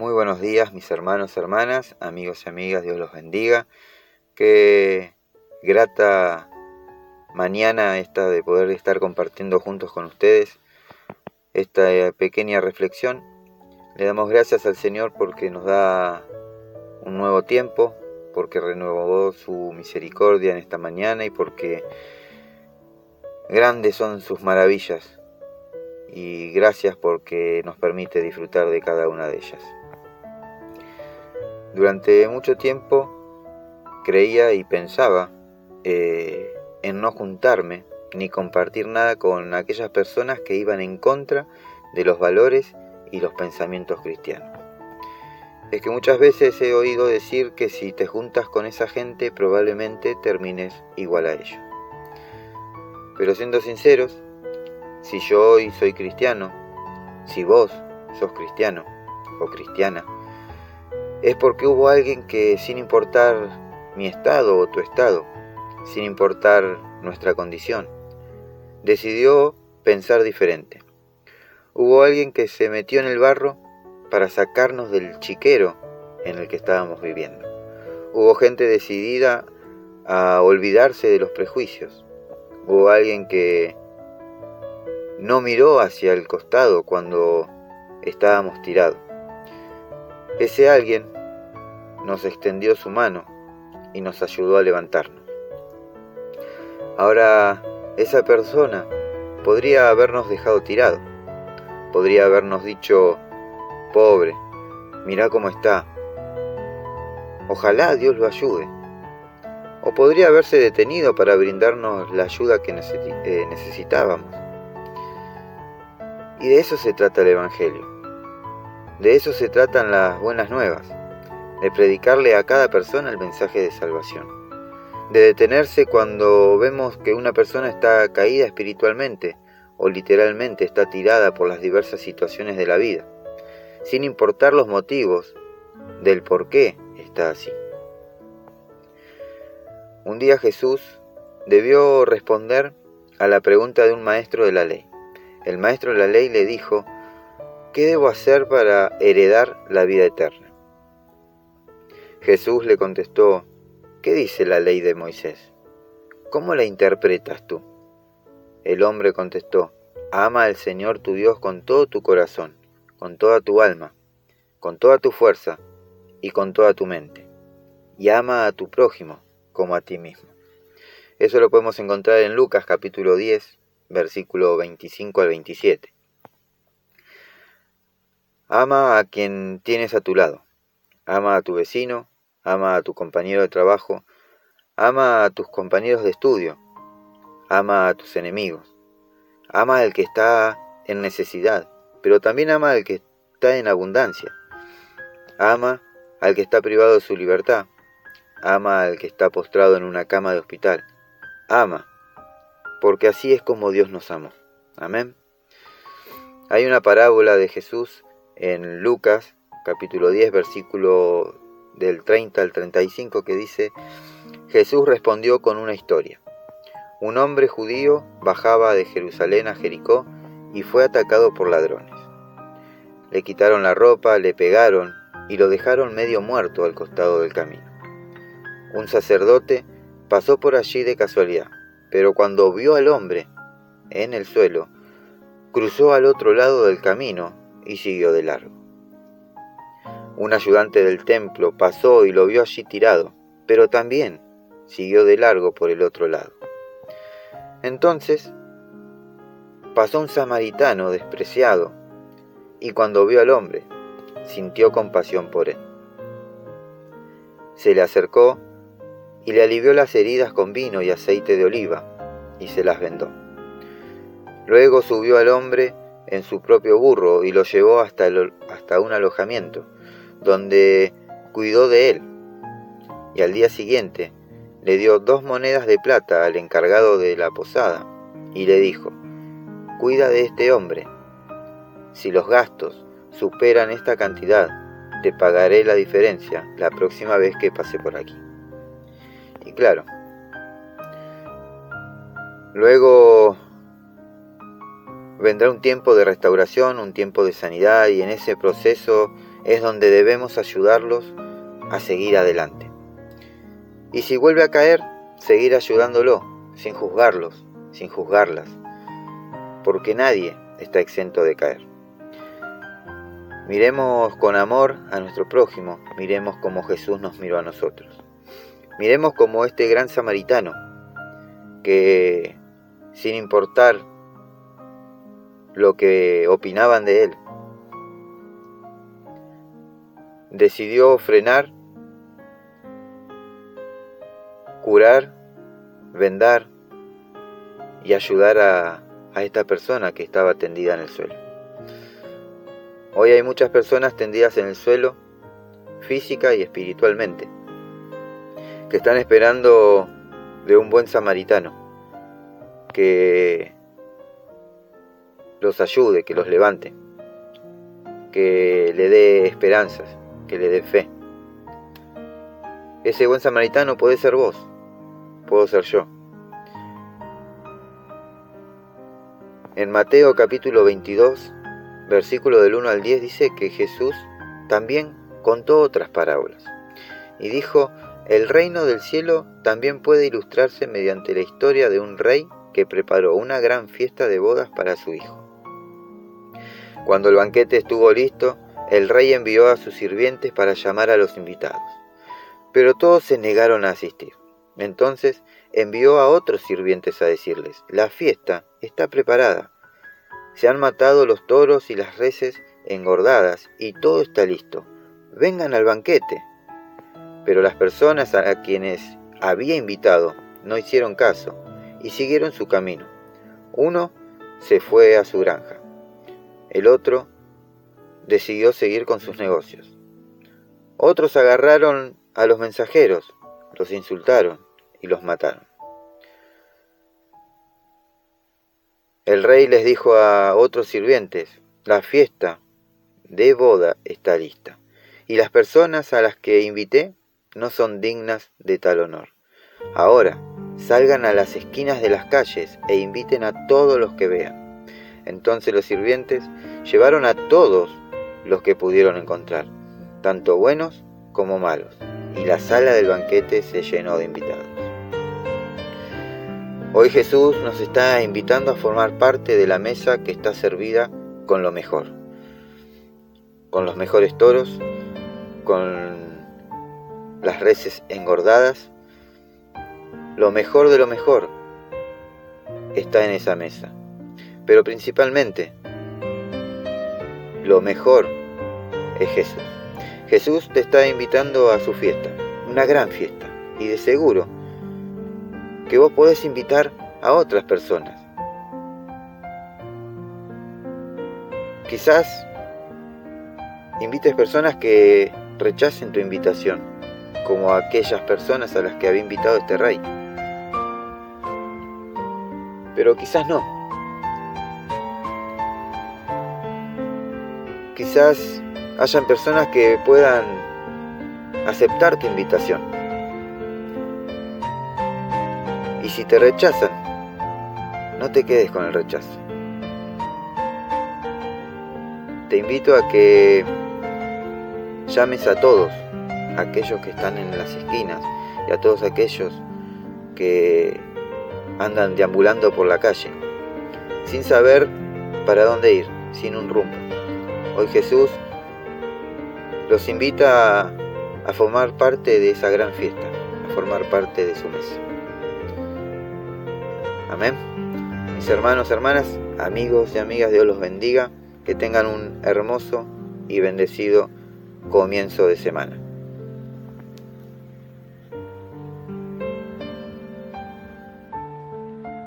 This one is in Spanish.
Muy buenos días mis hermanos, hermanas, amigos y amigas, Dios los bendiga. Qué grata mañana esta de poder estar compartiendo juntos con ustedes esta eh, pequeña reflexión. Le damos gracias al Señor porque nos da un nuevo tiempo, porque renovó su misericordia en esta mañana y porque grandes son sus maravillas. Y gracias porque nos permite disfrutar de cada una de ellas. Durante mucho tiempo creía y pensaba eh, en no juntarme ni compartir nada con aquellas personas que iban en contra de los valores y los pensamientos cristianos. Es que muchas veces he oído decir que si te juntas con esa gente probablemente termines igual a ellos. Pero siendo sinceros, si yo hoy soy cristiano, si vos sos cristiano o cristiana, es porque hubo alguien que sin importar mi estado o tu estado, sin importar nuestra condición, decidió pensar diferente. Hubo alguien que se metió en el barro para sacarnos del chiquero en el que estábamos viviendo. Hubo gente decidida a olvidarse de los prejuicios. Hubo alguien que no miró hacia el costado cuando estábamos tirados. Ese alguien nos extendió su mano y nos ayudó a levantarnos. Ahora, esa persona podría habernos dejado tirado, podría habernos dicho, pobre, mira cómo está, ojalá Dios lo ayude, o podría haberse detenido para brindarnos la ayuda que eh, necesitábamos. Y de eso se trata el Evangelio de eso se tratan las buenas nuevas, de predicarle a cada persona el mensaje de salvación, de detenerse cuando vemos que una persona está caída espiritualmente o literalmente está tirada por las diversas situaciones de la vida, sin importar los motivos del por qué está así. Un día Jesús debió responder a la pregunta de un maestro de la ley. El maestro de la ley le dijo, ¿qué debo hacer para heredar la vida eterna? Jesús le contestó, ¿qué dice la ley de Moisés? ¿Cómo la interpretas tú? El hombre contestó, ama al Señor tu Dios con todo tu corazón, con toda tu alma, con toda tu fuerza y con toda tu mente, y ama a tu prójimo como a ti mismo. Eso lo podemos encontrar en Lucas capítulo 10, versículo 25 al 27. Ama a quien tienes a tu lado. Ama a tu vecino, ama a tu compañero de trabajo, ama a tus compañeros de estudio, ama a tus enemigos. Ama al que está en necesidad, pero también ama al que está en abundancia. Ama al que está privado de su libertad. Ama al que está postrado en una cama de hospital. Ama, porque así es como Dios nos amó. Amén. Hay una parábola de Jesús en Lucas capítulo 10 versículo del 30 al 35 que dice, Jesús respondió con una historia. Un hombre judío bajaba de Jerusalén a Jericó y fue atacado por ladrones. Le quitaron la ropa, le pegaron y lo dejaron medio muerto al costado del camino. Un sacerdote pasó por allí de casualidad, pero cuando vio al hombre en el suelo, cruzó al otro lado del camino y siguió de largo. Un ayudante del templo pasó y lo vio allí tirado, pero también siguió de largo por el otro lado. Entonces pasó un samaritano despreciado, y cuando vio al hombre, sintió compasión por él. Se le acercó y le alivió las heridas con vino y aceite de oliva, y se las vendó. Luego subió al hombre en su propio burro y lo llevó hasta, hasta un alojamiento, donde cuidó de él. Y al día siguiente le dio dos monedas de plata al encargado de la posada y le dijo, cuida de este hombre. Si los gastos superan esta cantidad, te pagaré la diferencia la próxima vez que pase por aquí. Y claro, luego vendrá un tiempo de restauración, un tiempo de sanidad y en ese proceso es donde debemos ayudarlos a seguir adelante. Y si vuelve a caer, seguir ayudándolo, sin juzgarlos, sin juzgarlas, porque nadie está exento de caer. Miremos con amor a nuestro prójimo, miremos como Jesús nos miró a nosotros. Miremos como este gran samaritano, que sin importar lo que opinaban de él, decidió frenar, curar, vendar y ayudar a, esta persona que estaba tendida en el suelo. Hoy hay muchas personas tendidas en el suelo, física y espiritualmente, que están esperando de un buen samaritano, que los ayude, que los levante, que le dé esperanzas, que le dé fe. Ese buen samaritano puede ser vos, puedo ser yo. En Mateo capítulo 22, versículo del 1 al 10 dice que Jesús también contó otras parábolas y dijo, el reino del cielo también puede ilustrarse mediante la historia de un rey que preparó una gran fiesta de bodas para su hijo. Cuando el banquete estuvo listo, el rey envió a sus sirvientes para llamar a los invitados, pero todos se negaron a asistir. Entonces envió a otros sirvientes a decirles, la fiesta está preparada, se han matado los toros y las reses engordadas y todo está listo. Vengan al banquete. Pero las personas a quienes había invitado no hicieron caso y siguieron su camino. Uno se fue a su granja. El otro decidió seguir con sus negocios. Otros agarraron a los mensajeros, los insultaron y los mataron. El rey les dijo a otros sirvientes, la fiesta de boda está lista, y las personas a las que invité no son dignas de tal honor. Ahora, salgan a las esquinas de las calles e inviten a todos los que vean. Entonces los sirvientes llevaron a todos los que pudieron encontrar, tanto buenos como malos, y la sala del banquete se llenó de invitados. Hoy Jesús nos está invitando a formar parte de la mesa que está servida con lo mejor, con los mejores toros, con las reses engordadas. Lo mejor de lo mejor está en esa mesa. Pero principalmente, lo mejor es Jesús. Jesús te está invitando a su fiesta, una gran fiesta, y de seguro que vos podés invitar a otras personas. Quizás invites personas que rechacen tu invitación, como aquellas personas a las que había invitado este rey. Pero quizás no. Quizás hayan personas que puedan aceptar tu invitación si te rechazan, no te quedes con el rechazo. Te invito a que llames a todos, aquellos que están en las esquinas y a todos aquellos que andan deambulando por la calle, sin saber para dónde ir, sin un rumbo. Hoy Jesús los invita a, formar parte de esa gran fiesta, a formar parte de su mesa. Amén. Mis hermanos, hermanas, amigos y amigas, Dios los bendiga. Que tengan un hermoso y bendecido comienzo de semana.